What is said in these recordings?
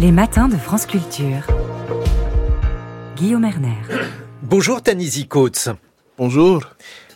Les matins de France Culture. Guillaume Erner. Bonjour Tanisi Coates. Bonjour.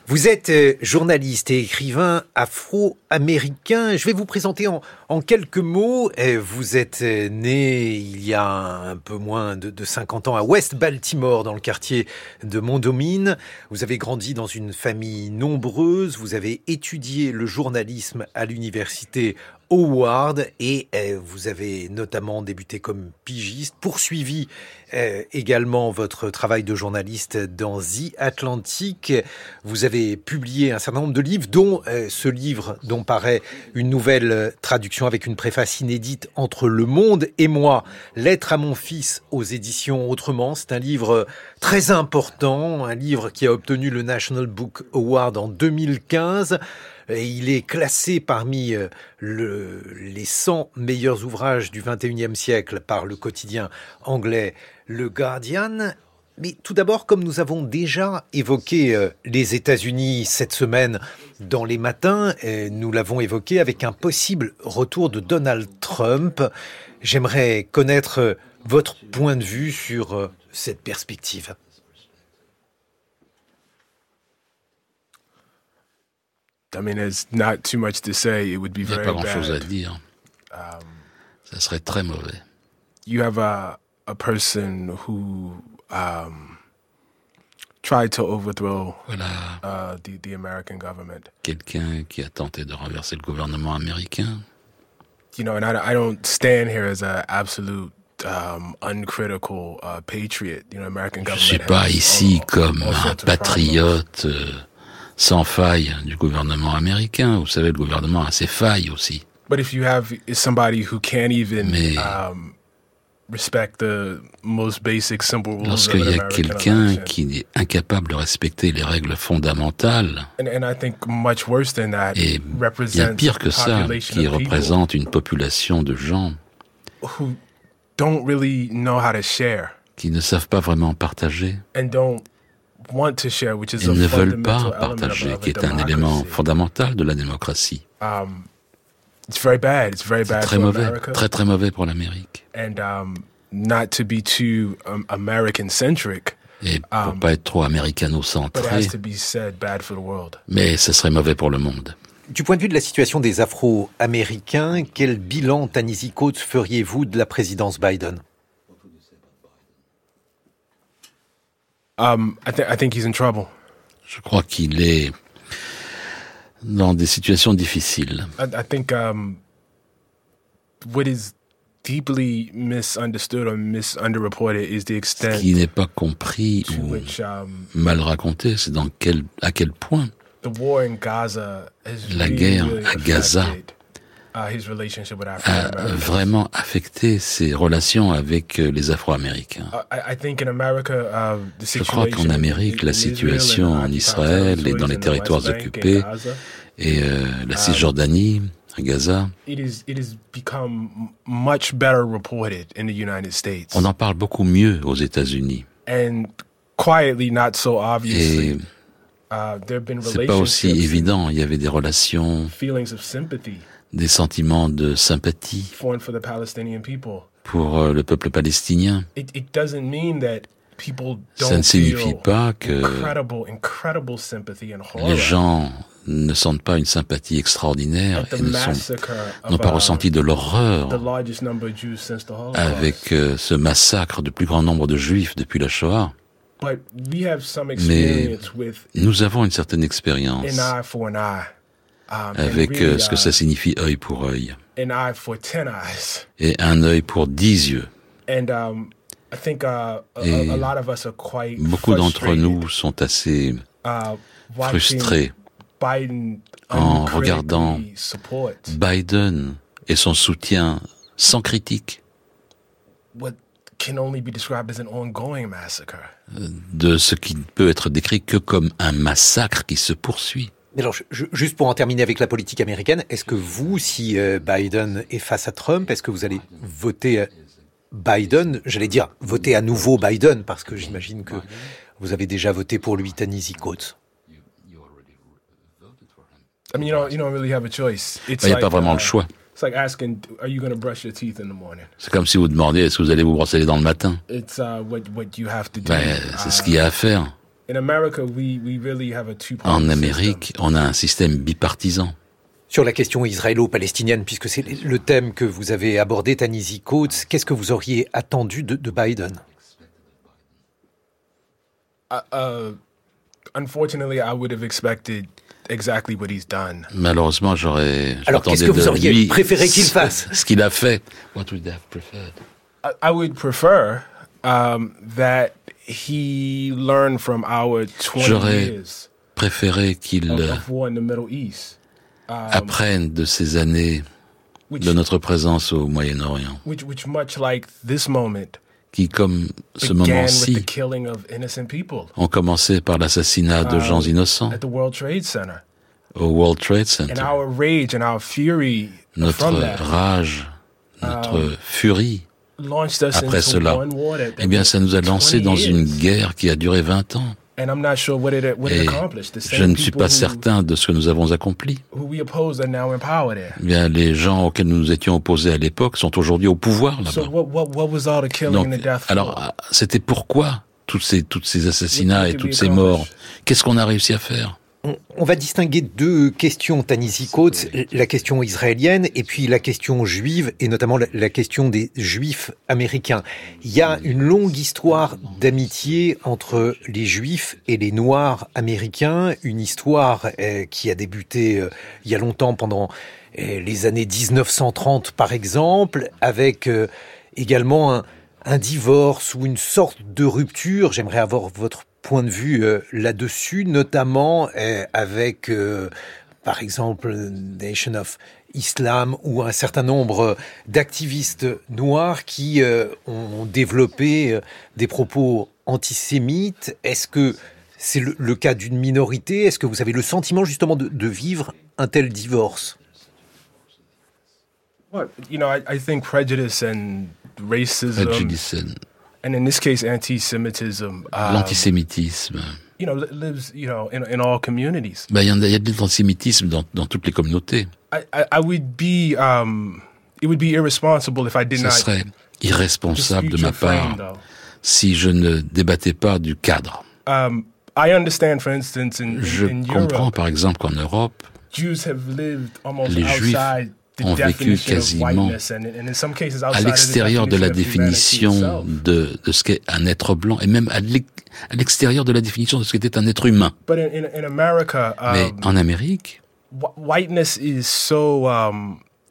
Vous êtes euh, journaliste et écrivain afro-américain. Je vais vous présenter en, en, quelques mots. Euh, vous êtes euh, né il y a un peu moins de, de 50 ans à West Baltimore, dans le quartier de Mondomine. Vous avez grandi dans une famille nombreuse. Vous avez étudié le journalisme à l'université Howard et euh, vous avez notamment débuté comme pigiste, poursuivi euh, également votre travail de journaliste dans The Atlantic. Vous avez publié un certain nombre de livres, dont ce livre dont paraît une nouvelle traduction avec une préface inédite entre Le Monde et moi, Lettre à mon fils aux éditions Autrement. C'est un livre très important, un livre qui a obtenu le National Book Award en 2015. Et il est classé parmi euh, le, les 100 meilleurs ouvrages du 21e siècle par le quotidien anglais Le Guardian. Mais tout d'abord, comme nous avons déjà évoqué euh, les États-Unis cette semaine dans les matins, nous l'avons évoqué avec un possible retour de Donald Trump, j'aimerais connaître votre point de vue sur euh, cette perspective. Il n'y a pas grand-chose à dire. Um, Ça serait très mauvais. you have a a person who um, tried to overthrow Voilà uh, the the American government. quelqu'un qui a tenté de renverser le gouvernement américain. You know, and I, I don't stand here as a absolute um, uncritical uh, patriot. You know, American Je government. suis pas ici all- comme all un patriote euh, sans faille du gouvernement américain. Vous savez, le gouvernement a ses failles aussi. But if you have somebody who can't even Mais- um, Lorsqu'il y a quelqu'un qui est incapable de respecter les règles fondamentales, and, and I think much worse than that, et bien pire que ça, qui représente une population de gens who don't really know how to share qui ne savent pas vraiment partager and don't want to share, which is et ne veulent fundamental pas partager, qui est un élément fondamental de la démocratie. Um, it's very bad. It's very C'est bad très for mauvais, America, très très mauvais pour l'Amérique. and um, not to be too um, American-centric, Et pour Um, pas être trop but it américano-centré, has to be said, bad for the world. mais ce serait mauvais pour le monde. Du point de vue de la situation des Afro-Américains, quel bilan, Tanisi Coates, feriez-vous de la présidence Biden? Um, I, th- I think he's in trouble. Je crois qu'il est dans des situations difficiles. I, think um, what is deeply misunderstood or misunderreported is the Ce extent qui n'est pas compris ou which um, mal raconté, c'est dans quel, à quel point the war in Gaza has La guerre really à Gaza affected, a vraiment affecté ses relations avec euh, les Afro-Américains. I, I think in America, uh, the Je crois situation qu'en Amérique, in- la situation and en Israël et dans les territoires occupés Gaza, Et euh, la Cisjordanie, à Gaza, it is it has become m- much better reported in the United States, on en parle beaucoup mieux aux États-Unis. and quietly, not so obviously. Et Uh, there have been c'est pas aussi relationships, évident. Il y avait des relations, feelings of sympathy des sentiments de sympathie pour euh, le peuple palestinien. Ça ne signifie pas que les gens ne sentent pas une sympathie extraordinaire et n'ont pas uh, ressenti de l'horreur largest number of Jews since the Holocaust. avec euh, ce massacre du plus grand nombre de juifs depuis la Shoah. But we have some Mais nous avons une certaine expérience avec euh, ce que ça signifie œil pour œil. et un œil pour dix yeux. And um, I think uh, Et a, a lot of us are quite Beaucoup d'entre nous sont assez uh, frustrés en regardant Biden et son soutien sans critique. De ce qui ne peut être décrit que comme un massacre qui se poursuit. Mais alors, je- juste pour en terminer avec la politique américaine, est-ce que vous, si euh, Biden est face à Trump, est-ce que vous allez voter euh, Biden J'allais dire voter à nouveau Biden, parce que j'imagine que vous avez déjà voté pour lui, Tanisi Coates? I mean, you don't, you don't really have a choice. It's Il n'y a like, pas vraiment uh, le choix. It's like asking, "Are you going to brush your teeth in the morning?" C'est comme si vous demandiez est-ce que vous allez vous brosser les dents le matin? It's uh, what what you have to do. Ben, c'est ce qu'il y a à faire. In America, we we really have a two-party En system. Amérique, on a un système bipartisan. Sur la question israélo-palestinienne, puisque c'est le thème que vous avez abordé, Tanisi Coates, qu'est-ce que vous auriez attendu de, de Biden? Unfortunately, I would have expected exactly what he's done. Malheureusement, j'aurais. Alors, qu'est-ce que vous de auriez lui préféré qu'il ce- fasse? Ce qu'il a fait. What would you have preferred? I, I would prefer um, that he learn from our 20 J'aurais Préféré qu'il East, apprenne de ces années which, de notre présence au Moyen-Orient, which, which much like this moment, qui, comme ce moment-ci, killing of innocent people ont commencé par l'assassinat de gens innocents at the World Trade Center. au World Trade Center. our rage and our fury Notre rage, notre furie launched us après cela, eh bien, ça nous a lancé 20 dans une guerre qui a duré 20 ans. And I'm not sure what it, what it Et je ne suis pas who- certain de ce que nous avons accompli. who we opposed are now in power there. Eh bien, les gens auxquels nous nous étions opposés à l'époque sont aujourd'hui au pouvoir So là-bas. Donc, alors, c'était pourquoi tous ces, toutes ces assassinats et toutes ces morts? Qu'est-ce qu'on a réussi à faire? On, on va distinguer deux questions, Tanisi Coates, la question israélienne et puis la question juive, et notamment la, la question des juifs américains. Il y a une longue histoire d'amitié entre les juifs et les noirs américains, une histoire euh, qui a débuté euh, il y a longtemps pendant euh, les années 1930 par exemple, avec également un, un divorce ou une sorte de rupture. J'aimerais avoir votre point de vue euh, là-dessus, notamment euh, avec, euh, par exemple, Nation of Islam ou un certain nombre d'activistes noirs qui euh, ont développé des propos antisémites. Est-ce que c'est le, le cas d'une minorité? Est-ce que vous avez le sentiment justement de, de vivre un tel divorce? Well, you know, I, I think prejudice and racism, and in this case, anti-Semitism, um, L'antisémitisme. you know, li- lives, you know, in, in all communities. Ben, il y en a, il y a de l'antisémitisme dans, dans toutes les communautés. I, I, I would be, um, it would be irresponsible if I did serait irresponsable de ma frame, part si je ne débattais pas du cadre. Um, I understand, for instance, in, in, Je in comprends Europe, par exemple qu'en Europe, Jews have lived almost Les Juifs outside ont vécu quasiment à l'extérieur de la definition of humanity définition de, de ce qu'est un être blanc, et même à l'ex- à l'extérieur de la définition de ce qu'était un être humain. But in, in, in America, Mais um, en Amérique, wh- whiteness is so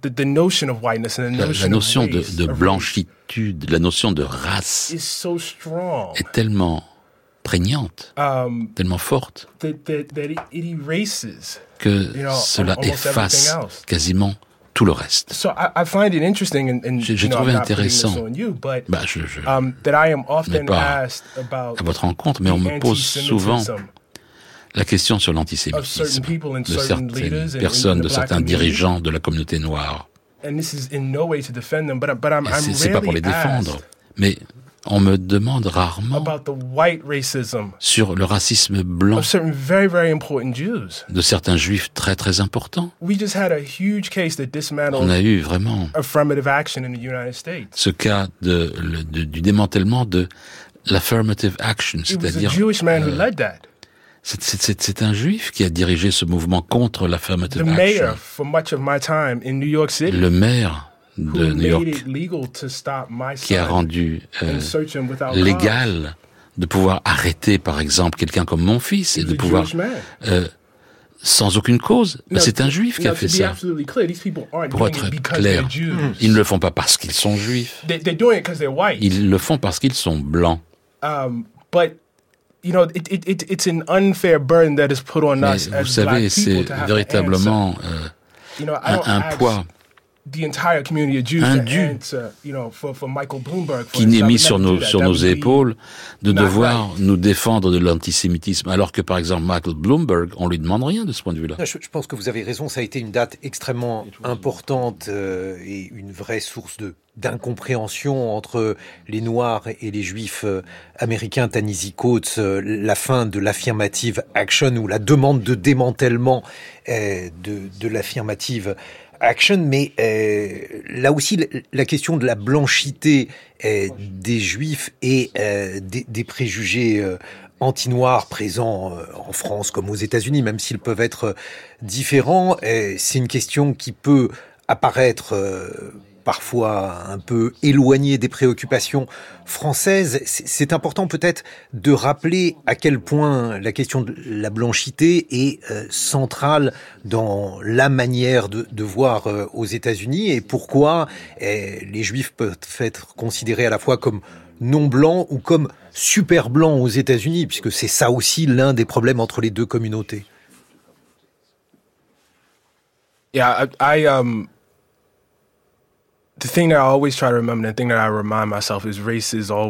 the, the notion of whiteness and the la, notion, la notion of de, de blanchitude, la notion de race est tellement prégnante, um, tellement forte, que cela efface quasiment tout le reste. So I, I find it interesting, and, and J'ai- trouvé intéressant. Bah, je, je, um, that I am often pas asked about à votre rencontre, mais on me pose souvent la question sur l'antisémitisme de certaines in- in personnes, de certains dirigeants de la communauté noire. Et c'est- pas pour les défendre, mais on me demande rarement about the white racism sur le racisme blanc of certain very very important Jews. de certains juifs très très importants. We just had a huge case that On dismantled a eu vraiment affirmative action in the United States. ce cas de, le- de- du démantèlement de l'affirmative action, c'est-à-dire euh, c'est- un juif qui a dirigé ce mouvement contre l'affirmative mayor, action. for much of my time in New York City, Le maire de New made York it legal to stop my qui a rendu euh, légal de pouvoir arrêter par exemple quelqu'un comme mon fils et de pouvoir euh, sans aucune cause. C'est un juif qui a fait ça. Pour être clair, ils ne le font pas parce qu'ils sont juifs. They, they're doing it because they're white. Ils le font parce qu'ils sont blancs. Um, but you know, it, it, it, it's an unfair burden that is put on Mais us vous savez, c'est véritablement euh, un, poids the entire community of Jews Un to dû answer, you know, for, for Michael Bloomberg. For qui n'est mis sur nos, sur nos épaules de devoir right. nous défendre de l'antisémitisme, alors que par exemple Michael Bloomberg, on lui demande rien de ce point de vue-là. Je, je pense que vous avez raison, ça a été une date extrêmement importante euh, et une vraie source de d'incompréhension entre les Noirs et les Juifs euh, américains. Tanisi Coates, euh, la fin de l'affirmative action ou la demande de démantèlement de, de l'affirmative Action, mais euh, là aussi la question de la blanchité euh, des juifs et euh, des, des, préjugés euh, anti-noirs présents en France comme aux États-Unis, même s'ils peuvent être différents, c'est une question qui peut apparaître parfois un peu éloigné des préoccupations françaises. C'est important peut-être de rappeler à quel point la question de la blanchité est euh, centrale dans la manière de, voir euh, aux États-Unis et pourquoi eh, les Juifs peuvent être considérés à la fois comme non blancs ou comme super blancs aux États-Unis, puisque c'est ça aussi l'un des problèmes entre les deux communautés. Um,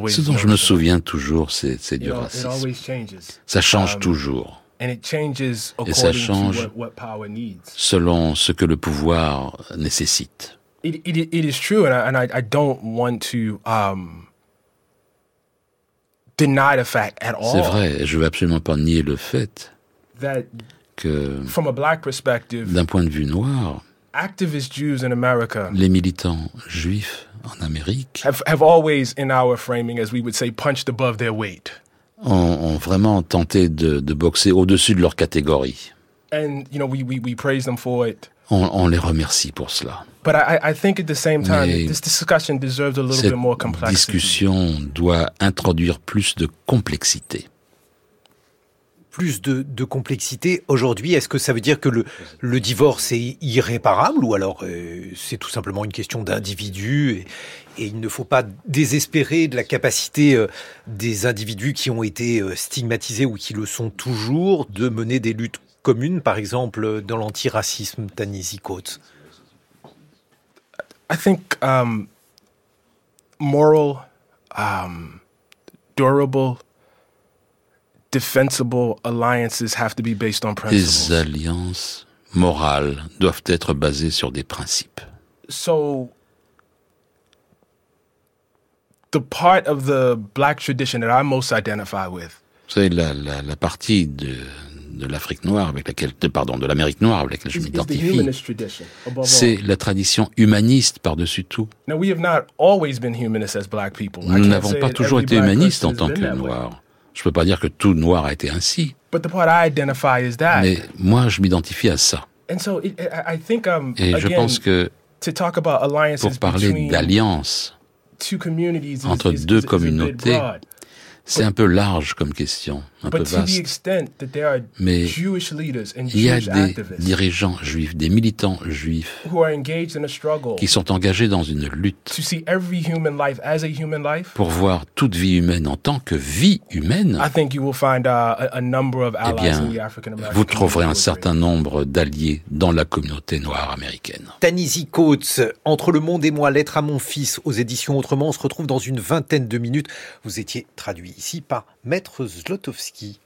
Ce dont je me souviens toujours, c'est du racisme. Ça change um, toujours. Et ça change selon ce que le pouvoir nécessite. C'est vrai, et je veux absolument pas nier le fait que, d'un point de vue noir, activist Jews in America les militants juifs en Amérique have, have always, in our framing, as we would say, punched above their weight. Ont, ont vraiment tenté de, de boxer au-dessus de leur catégorie. And, you know, we, we, we praise them for it. On, on les remercie pour cela. But I, I think at the same time, Mais this discussion deserves a little bit more complexity. Cette discussion doit introduire plus de complexité plus de, complexité aujourd'hui. Est-ce que ça veut dire que le, divorce est irréparable ou alors euh, c'est tout simplement une question d'individu et, et, il ne faut pas désespérer de la capacité euh, des individus qui ont été euh, stigmatisés ou qui le sont toujours de mener des luttes communes, par exemple dans l'antiracisme, Tanisi Coates I think um, moral, um, durable defensible alliances have to be based on principles. Les alliances morales doivent être basées sur des principes. So the part of the black tradition that I most identify with. Vous savez, la, la, la partie de, de l'Afrique noire avec laquelle, pardon, de l'Amérique noire avec laquelle je m'identifie, c'est la tradition humaniste par-dessus tout. Nous n'avons pas toujours été humanistes en tant que noirs. Je ne peux pas dire que tout noir a été ainsi. Mais moi, je m'identifie à ça. Um, Et je pense que pour parler d'alliance entre deux communautés, c'est un peu large comme question, un peu vaste. Mais il y a des dirigeants juifs, des militants juifs qui sont engagés dans une lutte pour voir toute vie humaine en tant que vie humaine. Eh bien, vous trouverez un certain nombre d'alliés dans la communauté noire américaine. Tanisi Coates, Entre le monde et moi, lettre à mon fils aux éditions Autrement, on se retrouve dans une vingtaine de minutes. Vous étiez traduit ici par Maître Zlotowski.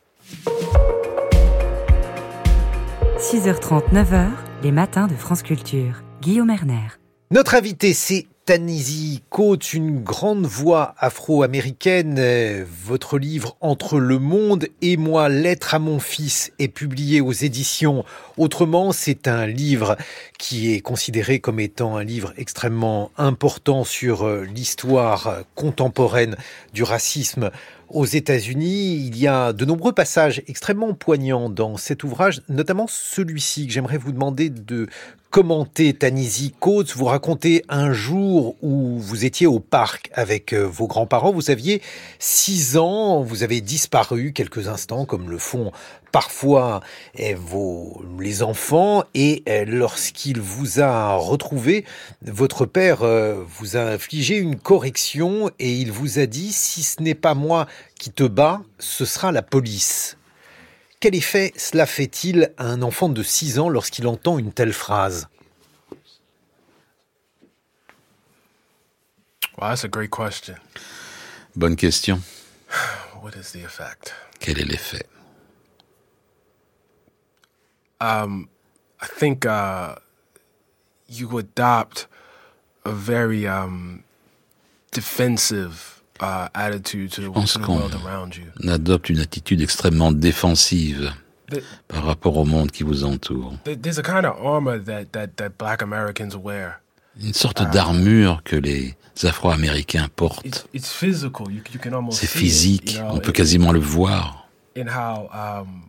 6h30, 9h, les matins de France Culture. Guillaume Erner. Notre invité, c'est Tanisi Coates, une grande voix afro-américaine. Votre livre Entre le monde et moi, lettre à mon fils est publié aux éditions Autrement. C'est un livre qui est considéré comme étant un livre extrêmement important sur euh, l'histoire contemporaine du racisme aux États-Unis. Il y a de nombreux passages extrêmement poignants dans cet ouvrage, notamment celui-ci que j'aimerais vous demander de commenter Tanisi Coates. Vous racontez un jour où vous étiez au parc avec euh, vos grands-parents. Vous aviez six ans, vous avez disparu quelques instants, comme le font parfois eh, les enfants. Et eh, lorsqu'il vous a retrouvé, votre père euh, vous a infligé une correction et il vous a dit, si ce n'est pas moi qui te bats, ce sera la police. Quel effet cela fait-il à un enfant de 6 ans lorsqu'il entend une telle phrase? Wow, that's a great question. Bonne question. What is the effect? Quel est l'effet? Um, I think uh, you adopt a very um, defensive Je pense qu'on adopte une attitude extrêmement défensive par rapport au monde qui vous entoure. Une sorte um, d'armure que les Afro-Américains portent. C'est physique, on peut quasiment le voir. Um,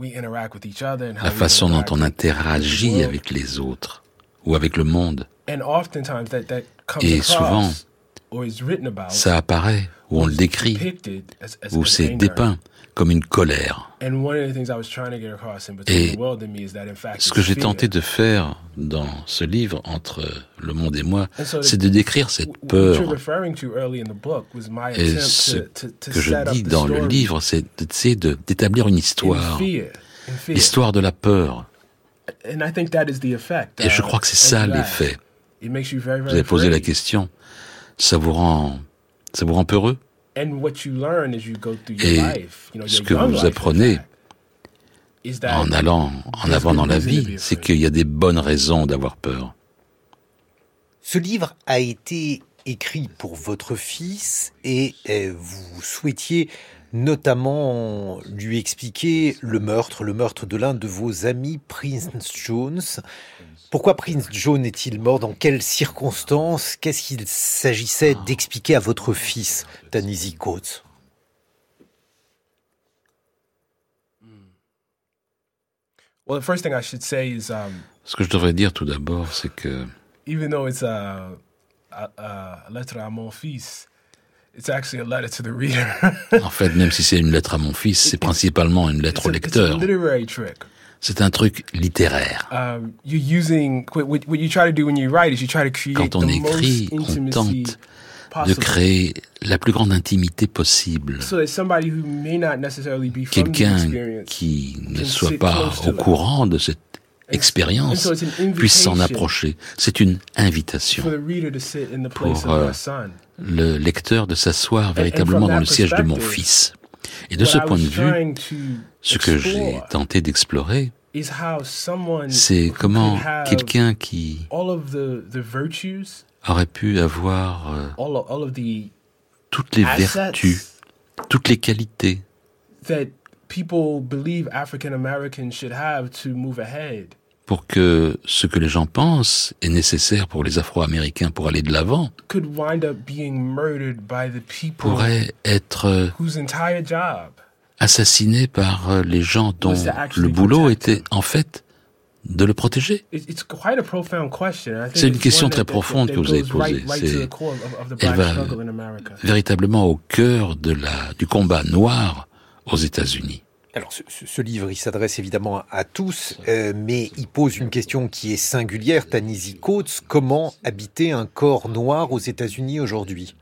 La façon dont on interagit avec les autres ou avec le monde. Et souvent, ça apparaît, ou on le décrit, ou c'est dépeint comme une colère. Et ce que j'ai tenté de faire dans ce livre, entre le monde et moi, c'est de décrire cette peur. Et ce que je dis dans le livre, c'est d'établir une histoire, l'histoire de la peur. Et je crois que c'est ça l'effet. Vous avez posé la question, ça vous rend, ça vous rend peureux? Et ce que vous apprenez en allant en avant dans la vie, c'est qu'il y a des bonnes raisons d'avoir peur. Ce livre a été écrit pour votre fils et euh, vous souhaitiez notamment lui expliquer le meurtre, le meurtre de l'un de vos amis, Prince Jones. Pourquoi Prince John est-il mort? Dans quelles circonstances? Qu'est-ce qu'il s'agissait d'expliquer à votre fils, Tanisi Coates? Um, Ce que je devrais dire tout d'abord, c'est que even though it's a, a, à mon fils, en fait, même si c'est une lettre à mon fils, c'est principalement une lettre au lecteur. C'est un truc littéraire. Quand on écrit, on tente de créer la plus grande intimité possible. Quelqu'un qui ne soit pas au courant de cette expérience puisse s'en approcher. C'est une invitation pour euh, le lecteur de s'asseoir véritablement dans le siège de mon fils. Et de ce point de vue, ce que j'ai tenté d'explorer, c'est comment quelqu'un qui aurait pu avoir euh, toutes les vertus, toutes les qualités pour que ce que les gens pensent est nécessaire pour les Afro-Américains pour aller de l'avant pourrait être assassiné par euh, les gens dont le boulot était en fait de le protéger C'est une question très profonde que vous avez posée. Elle va véritablement au cœur de la, du combat noir aux États-Unis. Alors, ce, livre, il s'adresse évidemment à tous, euh, mais il pose une question qui est singulière. Tanisi Coates, comment habiter un corps noir aux États-Unis aujourd'hui?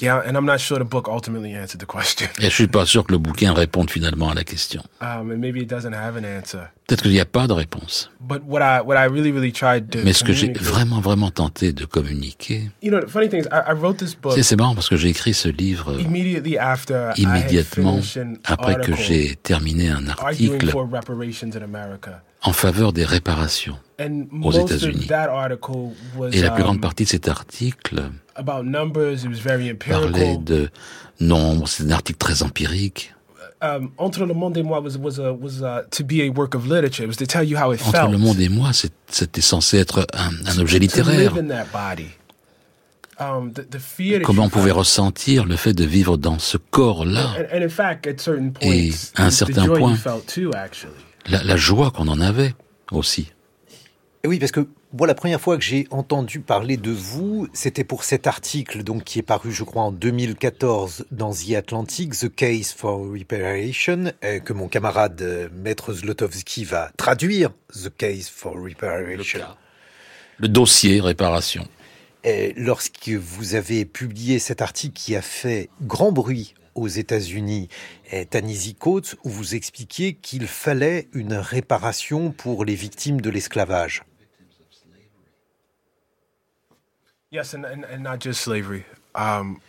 Yeah, and I'm not sure the book ultimately answered the question. Et je suis pas sûr que le bouquin réponde finalement à la question. Um, and maybe it doesn't have an answer. Peut-être qu'il n'y a pas de réponse. But what I what I really really tried to Mais ce que j'ai vraiment vraiment tenté de communiquer. You know, the funny thing is, I, I wrote this book. C'est marrant parce que j'ai écrit ce livre immediately after immédiatement après que j'ai terminé un article en faveur des réparations aux États-Unis. Et la plus grande um, partie de cet article parlait de nombres, c'est un article très empirique. Entre le monde et moi Entre le monde et moi, c'était censé être un, objet littéraire. Um, Comment on pouvait ressentir le fait de vivre dans ce corps-là? Et à un certain point, la, joie qu'on en avait aussi. Oui, parce que moi, la première fois que j'ai entendu parler de vous, c'était pour cet article donc qui est paru, je crois, en 2014 dans The Atlantic, The Case for Reparation, euh, que mon camarade euh, Maître Zlotowski va traduire, The Case for Reparation. Le, dossier réparation. lorsque vous avez publié cet article qui a fait grand bruit aux États-Unis, Tanisi Coates, où vous expliquiez qu'il fallait une réparation pour les victimes de l'esclavage. Um,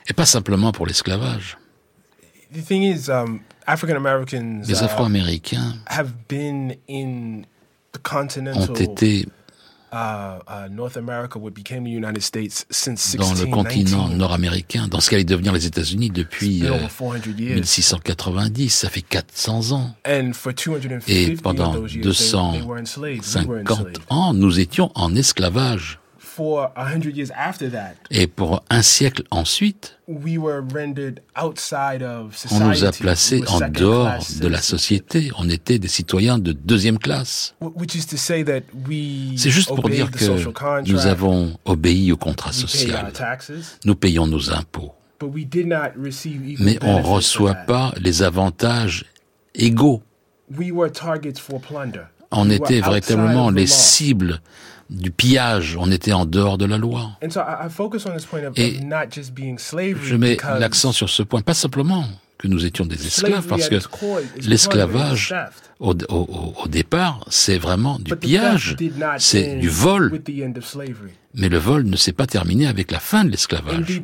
Et pas simplement pour l'esclavage. Um, les Afro-Américains ont été Uh, uh, North America, what became the United States since dans le continent nord-américain, dans ce qu'allait devenir les États-Unis depuis euh, 1690, ça fait 400 ans. Et pendant 250 ans, nous étions en esclavage. Et pour un siècle ensuite, on nous a placés en dehors de la société. On était des citoyens de deuxième classe. C'est juste pour dire que nous avons obéi au contrat social. Nous payons nos impôts. Mais on ne reçoit pas les avantages égaux. On était véritablement les cibles du pillage, on était en dehors de la loi. Et je mets l'accent sur ce point, pas simplement que nous étions des esclaves, parce que l'esclavage, au, départ, c'est vraiment du pillage, c'est du vol. Mais le vol ne s'est pas terminé avec la fin de l'esclavage.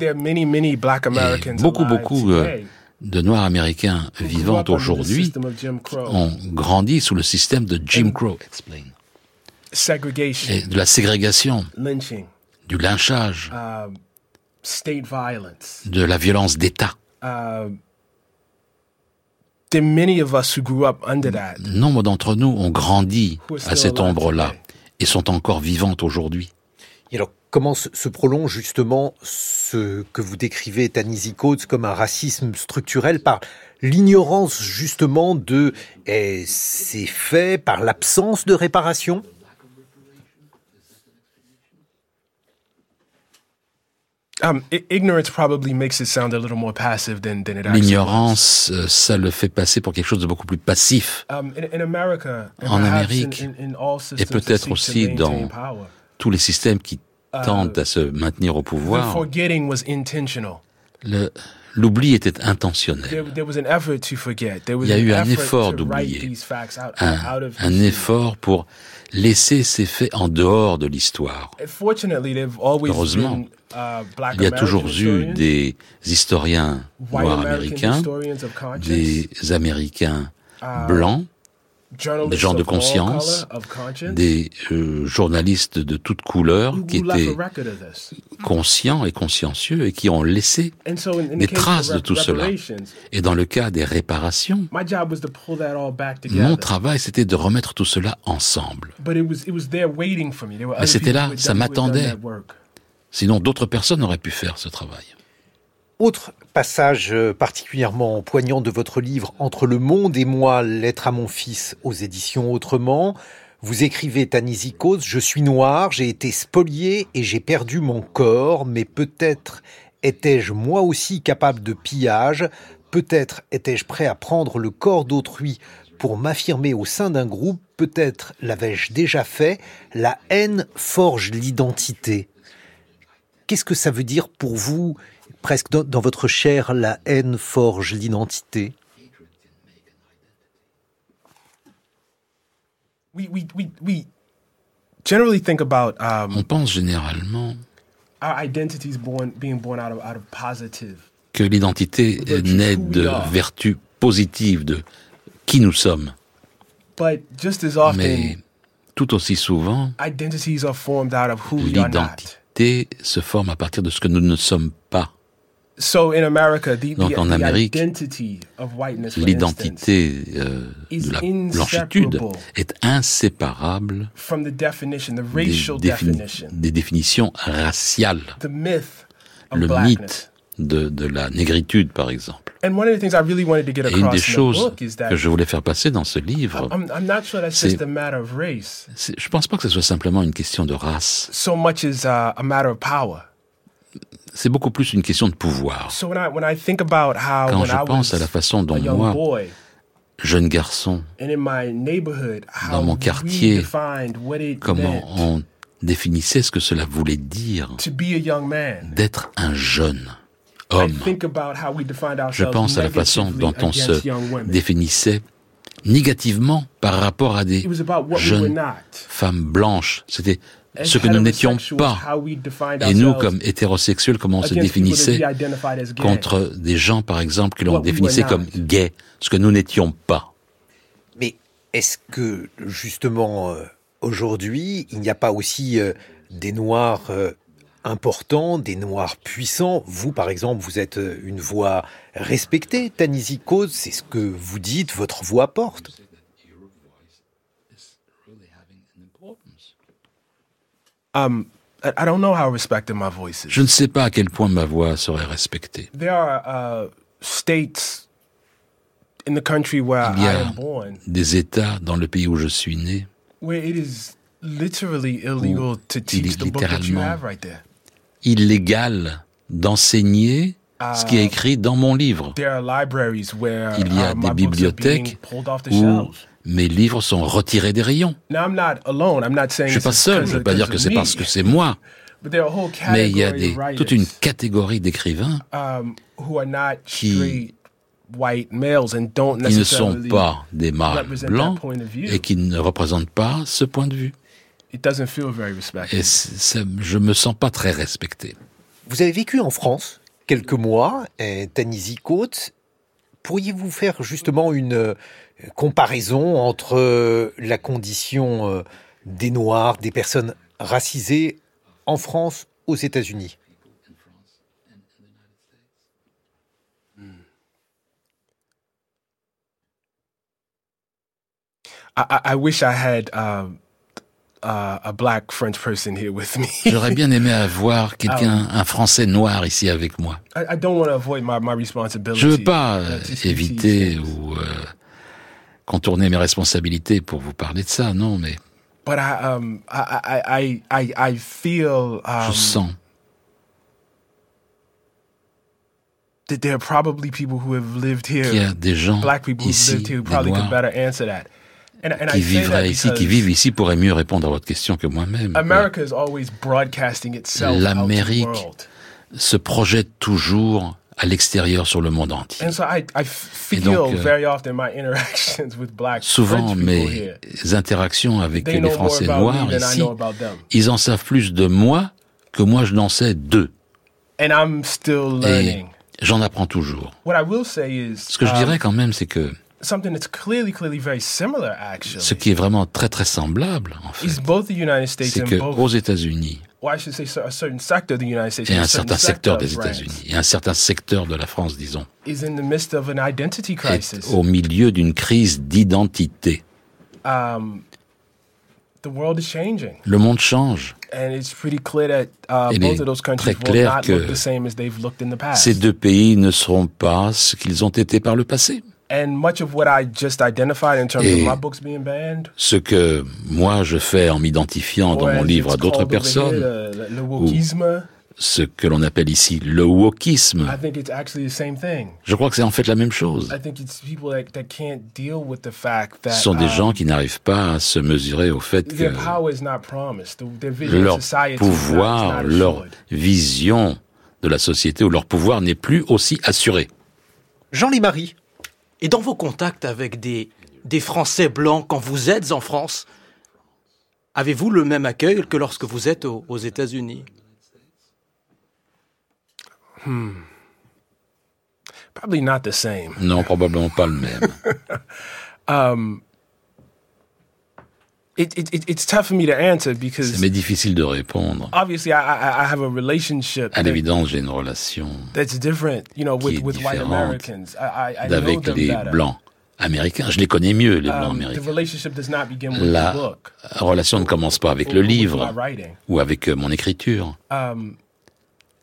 Beaucoup, beaucoup euh, de Noirs américains vivant aujourd'hui ont grandi sous le système de Jim Crow. et de la ségrégation, lynching, du lynchage, uh, state violence, de la violence d'État. Uh. Nombre d'entre nous ont grandi à cette ombre-là et sont encore vivantes aujourd'hui. Et alors, comment se prolonge justement ce que vous décrivez, Tanisi Coates, comme un racisme structurel par l'ignorance justement de eh, ces faits, par l'absence de réparation? L'ignorance, euh, ça le fait passer pour quelque chose de beaucoup plus passif. Um, en Amérique, et peut-être aussi dans tous les systèmes qui tendent à se maintenir au pouvoir, l'oubli était intentionnel. Il y a eu un effort d'oublier, un, un effort pour laisser ces faits en dehors de l'histoire. Heureusement, Uh, Il y a toujours eu des historiens noirs américains, des Américains uh, blancs, des gens de conscience, des euh, journalistes de toutes couleurs qui étaient conscients et consciencieux et qui ont laissé des traces de tout cela. Et dans le cas des réparations, mon travail c'était de remettre tout cela ensemble. Mais c'était là, ça m'attendait. Sinon, d'autres personnes auraient pu faire ce travail. Autre passage euh, particulièrement poignant de votre livre Entre le monde et moi, lettre à mon fils aux éditions Autrement. Vous écrivez Tanizikos, je suis noir, j'ai été spolié et j'ai perdu mon corps, mais peut-être étais-je moi aussi capable de pillage, peut-être étais-je prêt à prendre le corps d'autrui pour m'affirmer au sein d'un groupe, peut-être l'avais-je déjà fait, la haine forge l'identité. Qu'est-ce que ça veut dire pour vous, presque dans, votre chair, la haine forge l'identité On pense généralement que l'identité naît de vertus positives, de qui nous sommes. Mais tout aussi souvent, l'identité se forme à partir de ce que nous ne sommes pas. Donc en Amérique, l'identité euh, de la blanchitude est inséparable des, définitions raciales. Le mythe de, la négritude, par exemple. Et une des choses que je voulais faire passer dans ce livre, c'est, je pense pas que ce soit simplement une question de race. C'est beaucoup plus une question de pouvoir. Quand je pense à la façon dont moi, jeune garçon, dans mon quartier, comment on définissait ce que cela voulait dire d'être un jeune homme. Je pense à la façon dont on se définissait négativement par rapport à des jeunes femmes blanches. C'était ce que nous n'étions pas. Et nous, comme hétérosexuels, comment on se définissait contre des gens, par exemple, qui l'on définissait comme gay, ce que nous n'étions pas. Mais est-ce que, justement, euh, aujourd'hui, il n'y a pas aussi euh, des Noirs euh, importants, des Noirs puissants? Vous, par exemple, vous êtes une voix respectée. Tanisi Cause, c'est ce que vous dites, votre voix porte. Um, Je ne sais pas à quel point ma voix serait respectée. There are uh, states in the country where Il y I a am born des États dans le pays où je suis né where it is literally illegal to teach the book that you have right there. illégal d'enseigner ce qui est écrit dans mon livre. There are libraries where Il y a uh, des bibliothèques being pulled off the où shelves. Mes livres sont retirés des rayons. Now I'm not alone. I'm not saying Je suis this pas seul, je ne veux pas dire que c'est parce me. que c'est moi, But there are a whole mais il y a des, of writers, toute une catégorie d'écrivains um, who are not qui- straight white males and don't qui ne sont pas des mâles represent blancs that point of view. et qui ne représentent pas ce point de vue. It doesn't feel very respected. Et je me sens pas très respecté. Vous avez vécu en France quelques mois, Tanisi Côte. Pourriez-vous faire justement une comparaison entre euh, la condition euh, des Noirs, des personnes racisées en France, aux États-Unis I, I, I wish I had a black French person here with me. J'aurais bien aimé avoir quelqu'un, Ah un Français noir ici avec moi. I, I don't want to avoid my, my responsibility. Je veux pas uh, euh, éviter ou euh, contourner mes responsabilités pour vous parler de ça, non, mais But I, um, I, I, I, I, I feel je sens that there are probably people who have lived qu'il y a des gens black people who've ici, lived here, who des probably noirs, could better answer that. And, and I qui vivraient ici, qui vivent ici pourraient mieux répondre à votre question que moi-même. L'Amérique se projette toujours à l'extérieur sur le monde entier. And so I, I feel donc, euh, very often my interactions with black Souvent, mes interactions avec les Français noirs ici, ils en savent plus de moi que moi je n'en sais d'eux. And I'm still Et learning. j'en apprends toujours. What I will say is Ce que je um, dirais quand même, c'est que something that's clearly, clearly very similar, actually, ce qui est vraiment très très semblable, en fait, is both the United States c'est que aux États-unis or I should say, a certain sector of the United States et a un certain secteur des États-Unis et un certain secteur de la France, disons, is in the midst of an identity est crisis. au milieu d'une crise d'identité. Um, the world is changing, Le monde change. and it's pretty clear that uh, Il both est of those très countries will clair not que look the same as they've looked in the past. Ces deux pays ne seront pas ce qu'ils ont été par le passé. And much of what I just identified in terms Et of my books being banned, Ce que moi je fais en m'identifiant dans mon livre à d'autres personnes, wokisme, ce que l'on appelle ici le wokisme, I think it's actually the same thing. je crois que c'est en fait la même chose. I think it's people that, that can't deal with the fact that Ce sont des um, gens qui n'arrivent pas à se mesurer au fait que their power is not promised. The- Their vision leur of society is pouvoir, not, is not leur assured. vision de la société ou leur pouvoir n'est plus aussi assuré. Jean Lémarie, Et dans vos contacts avec des, des Français blancs, quand vous êtes en France, avez-vous le même accueil que lorsque vous êtes aux, aux États-Unis? Probably not the same. Non, probablement pas le même. It, it, it, it's tough for me to answer C'est because mais difficile de répondre. obviously I, I, have a relationship À l'évidence, j'ai une relation that's different, you know, with, with white Americans. I, I, I know them les better. blancs américains. Je les connais mieux, les blancs Um, the américains. relationship does not begin with the La relation ne commence pas avec le livre ou avec euh, mon écriture. Um,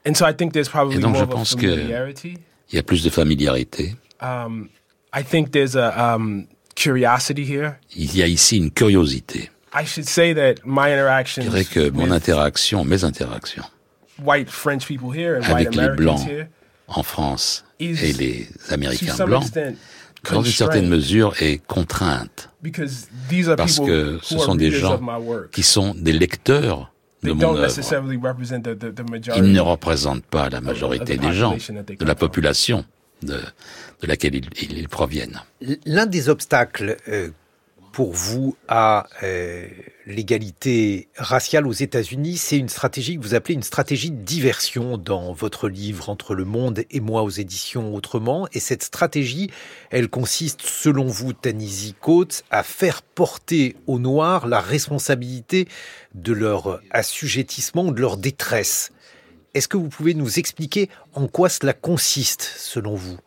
and so I think there's probably Et donc, more je pense que- familiarity. Il y a plus de familiarité. Um, I think there's a um, curiosity here? Il y a ici une curiosité. I should say that my interactions Je dirais que mon interaction, mes interactions white French people here and white avec les blancs here en France et les Américains blancs, dans une certaine mesure, est contrainte because these are parce people que ce who are sont des readers gens of my work. qui sont des lecteurs de mon œuvre. Ils ne représentent pas la majorité des gens, de la population de, laquelle ils, proviennent. l'un des obstacles euh, pour vous à euh, l'égalité raciale aux États-Unis, c'est une stratégie que vous appelez une stratégie de diversion dans votre livre Entre le monde et moi aux éditions Autrement. Et cette stratégie, elle consiste, selon vous, Tanisi Coates, à faire porter aux Noirs la responsabilité de leur assujettissement, de leur détresse. Est-ce que vous pouvez nous expliquer en quoi cela consiste, selon vous?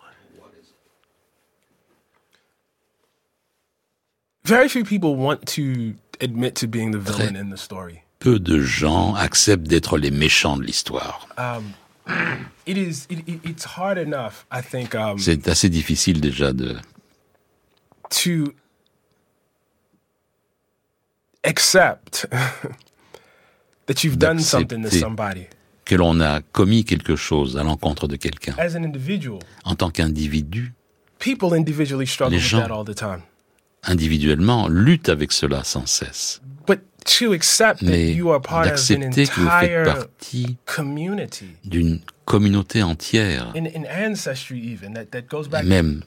Very few people want to admit to being the villain in the story. Peu de gens acceptent d'être les méchants de l'histoire. Um, it is, it, it's hard enough, I think. Um, C'est assez difficile déjà de. To Que l'on a commis quelque chose à l'encontre de quelqu'un. En tant qu'individu. People individually struggle with that all the time individuellement lutte avec cela sans cesse. Mais d'accepter que vous faites partie d'une communauté entière, même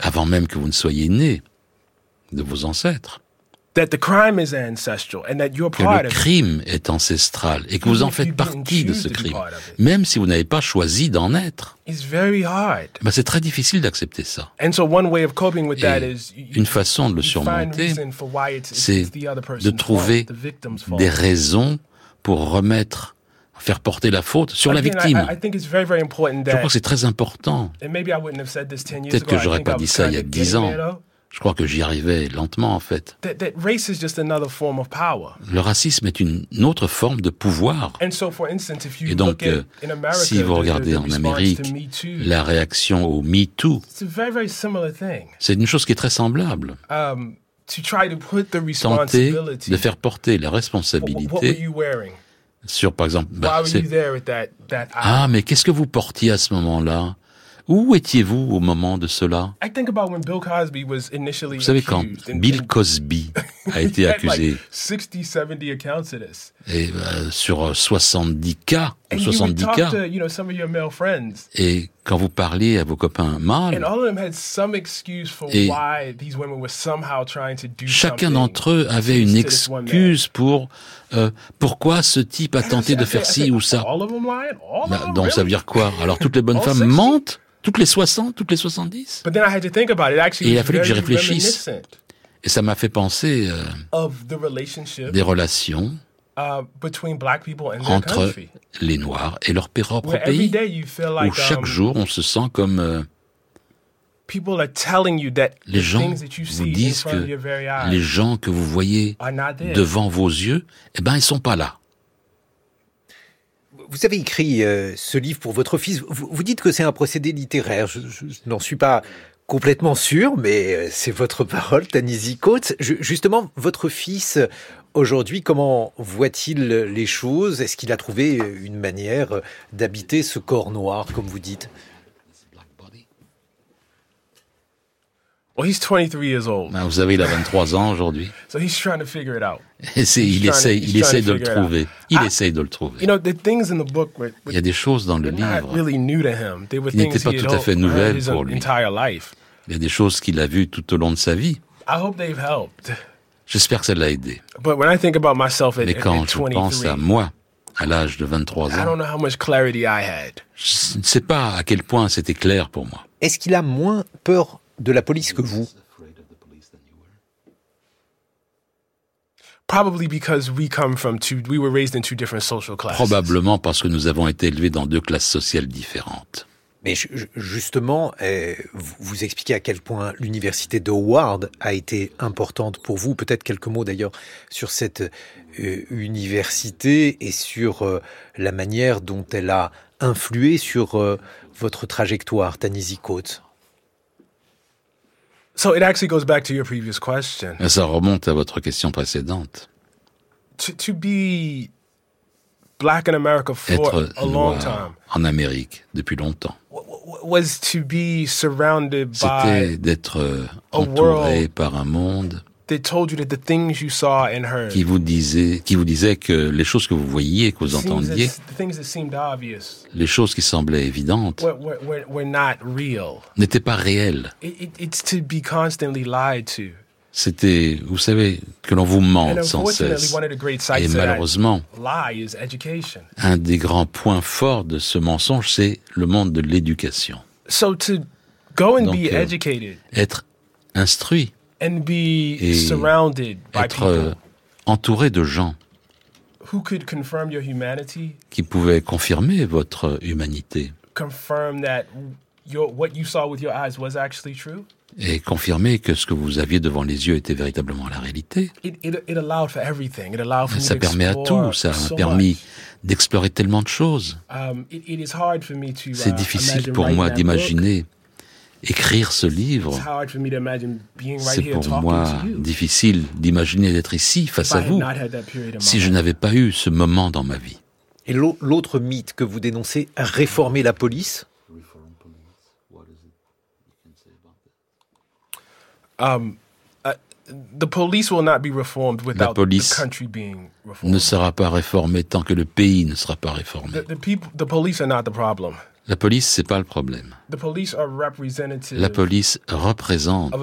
avant même que vous ne soyez né, de vos ancêtres that the crime is ancestral and that you're part que le crime est ancestral et que vous en faites partie de ce crime, même si vous n'avez pas choisi d'en être. Ben, c'est très difficile d'accepter ça. Et une façon de le surmonter, c'est de trouver des raisons pour remettre faire porter la faute sur la victime. Je crois que c'est très important. Peut-être que j'aurais pas dit ça il y a dix ans. Je crois que j'y arrivais lentement, en fait. Le racisme est une autre forme de pouvoir. Et donc, euh, si vous regardez en Amérique la réaction au Me Too, c'est une chose qui est très semble. Um, Tenter de faire porter la responsabilité sur, par exemple, bah, ah, mais qu'est-ce que vous portiez à ce moment-là? Où étiez-vous au moment de cela? Vous savez, quand Bill Cosby a été accusé, et euh, sur 70 cas, 70 cas, et quand vous parliez à vos copains mâles, et chacun d'entre eux avait une excuse pour euh, pourquoi ce type a tenté de faire ci ou ça? Bah, donc ça veut dire quoi? Alors toutes les bonnes femmes mentent? Toutes les 60, toutes les 70 Et il a fallu que j'y réfléchisse. Et ça m'a fait penser euh, des relations entre les Noirs et leur propre pays, où chaque um, jour on se sent comme... Euh, les gens vous disent que les gens que vous voyez devant vos yeux, eh ben, ils sont pas là vous avez écrit euh, ce livre pour votre fils. Vous, dites que c'est un procédé littéraire. Je, n'en suis pas complètement sûr, mais euh, c'est votre parole, Tanisi Coates. Justement, votre fils, aujourd'hui, comment voit-il les choses? Est-ce qu'il a trouvé une manière d'habiter ce corps noir, comme vous dites? Well, he's 23 years old. vous savez, il a 23 ans aujourd'hui. So he's trying to figure it out. Et il essaye, il essaye de le trouver. Il essaye de le trouver. You know, the things in the book were, il y a des choses dans le livre really new to him. They were qui n'étaient pas tout à fait nouvelles pour lui. Il y a des choses qu'il a vues tout au long de sa vie. J'espère que ça l'a aidé. But when I think about myself at, Mais quand je pense à moi, à l'âge de 23 ans, I don't know how much clarity I had. je ne sais pas à quel point c'était clair pour moi. Est-ce qu'il a moins peur de la police que vous? Probablement parce que nous avons été élevés dans deux classes sociales différentes. Mais justement, eh, vous expliquez à quel point l'université de Howard a été importante pour vous. Peut-être quelques mots d'ailleurs sur cette euh, université et sur euh, la manière dont elle a influé sur euh, votre trajectoire, Tanisi Coates. So it actually goes back to your previous question. Ça remonte à votre question précédente. To, to be black in America for Être a long time. En Amérique depuis longtemps. Was to be surrounded by C'était d'être entouré par un monde qui vous disait, qui vous disait que les choses que vous voyiez, que vous entendiez, les choses qui semblaient évidentes, n'étaient pas réelles. C'était, vous savez, que l'on vous mente sans cesse. Et malheureusement, un des grands points forts de ce mensonge, c'est le monde de l'éducation. Donc, euh, être instruit et être euh, entouré de gens qui pouvaient confirmer votre humanité et confirmer que ce que vous aviez devant les yeux était véritablement la réalité. Ça permet à tout, ça a permis d'explorer tellement de choses. Um, C'est uh, difficile pour moi d'imaginer écrire ce livre. C'est pour moi difficile d'imaginer d'être ici face à vous si je n'avais pas eu ce moment dans ma vie. Et l'autre mythe que vous dénoncez, réformer la police Um, uh, la police ne sera pas réformée tant que le pays ne sera pas réformé. La police, c'est pas le problème. La police représente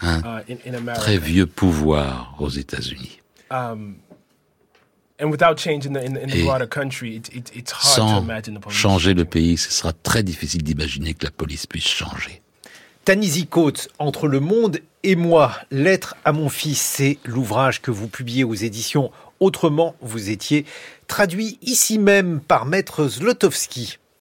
un uh, très vieux pouvoir aux États-Unis. Um, et sans changer le pays, ce sera très difficile d'imaginer que la police puisse changer. Tanisi Coates, Entre le monde et moi, Lettre à mon fils, c'est l'ouvrage que vous publiez aux éditions Autrement, vous étiez traduit ici même par Maître Zlotowski.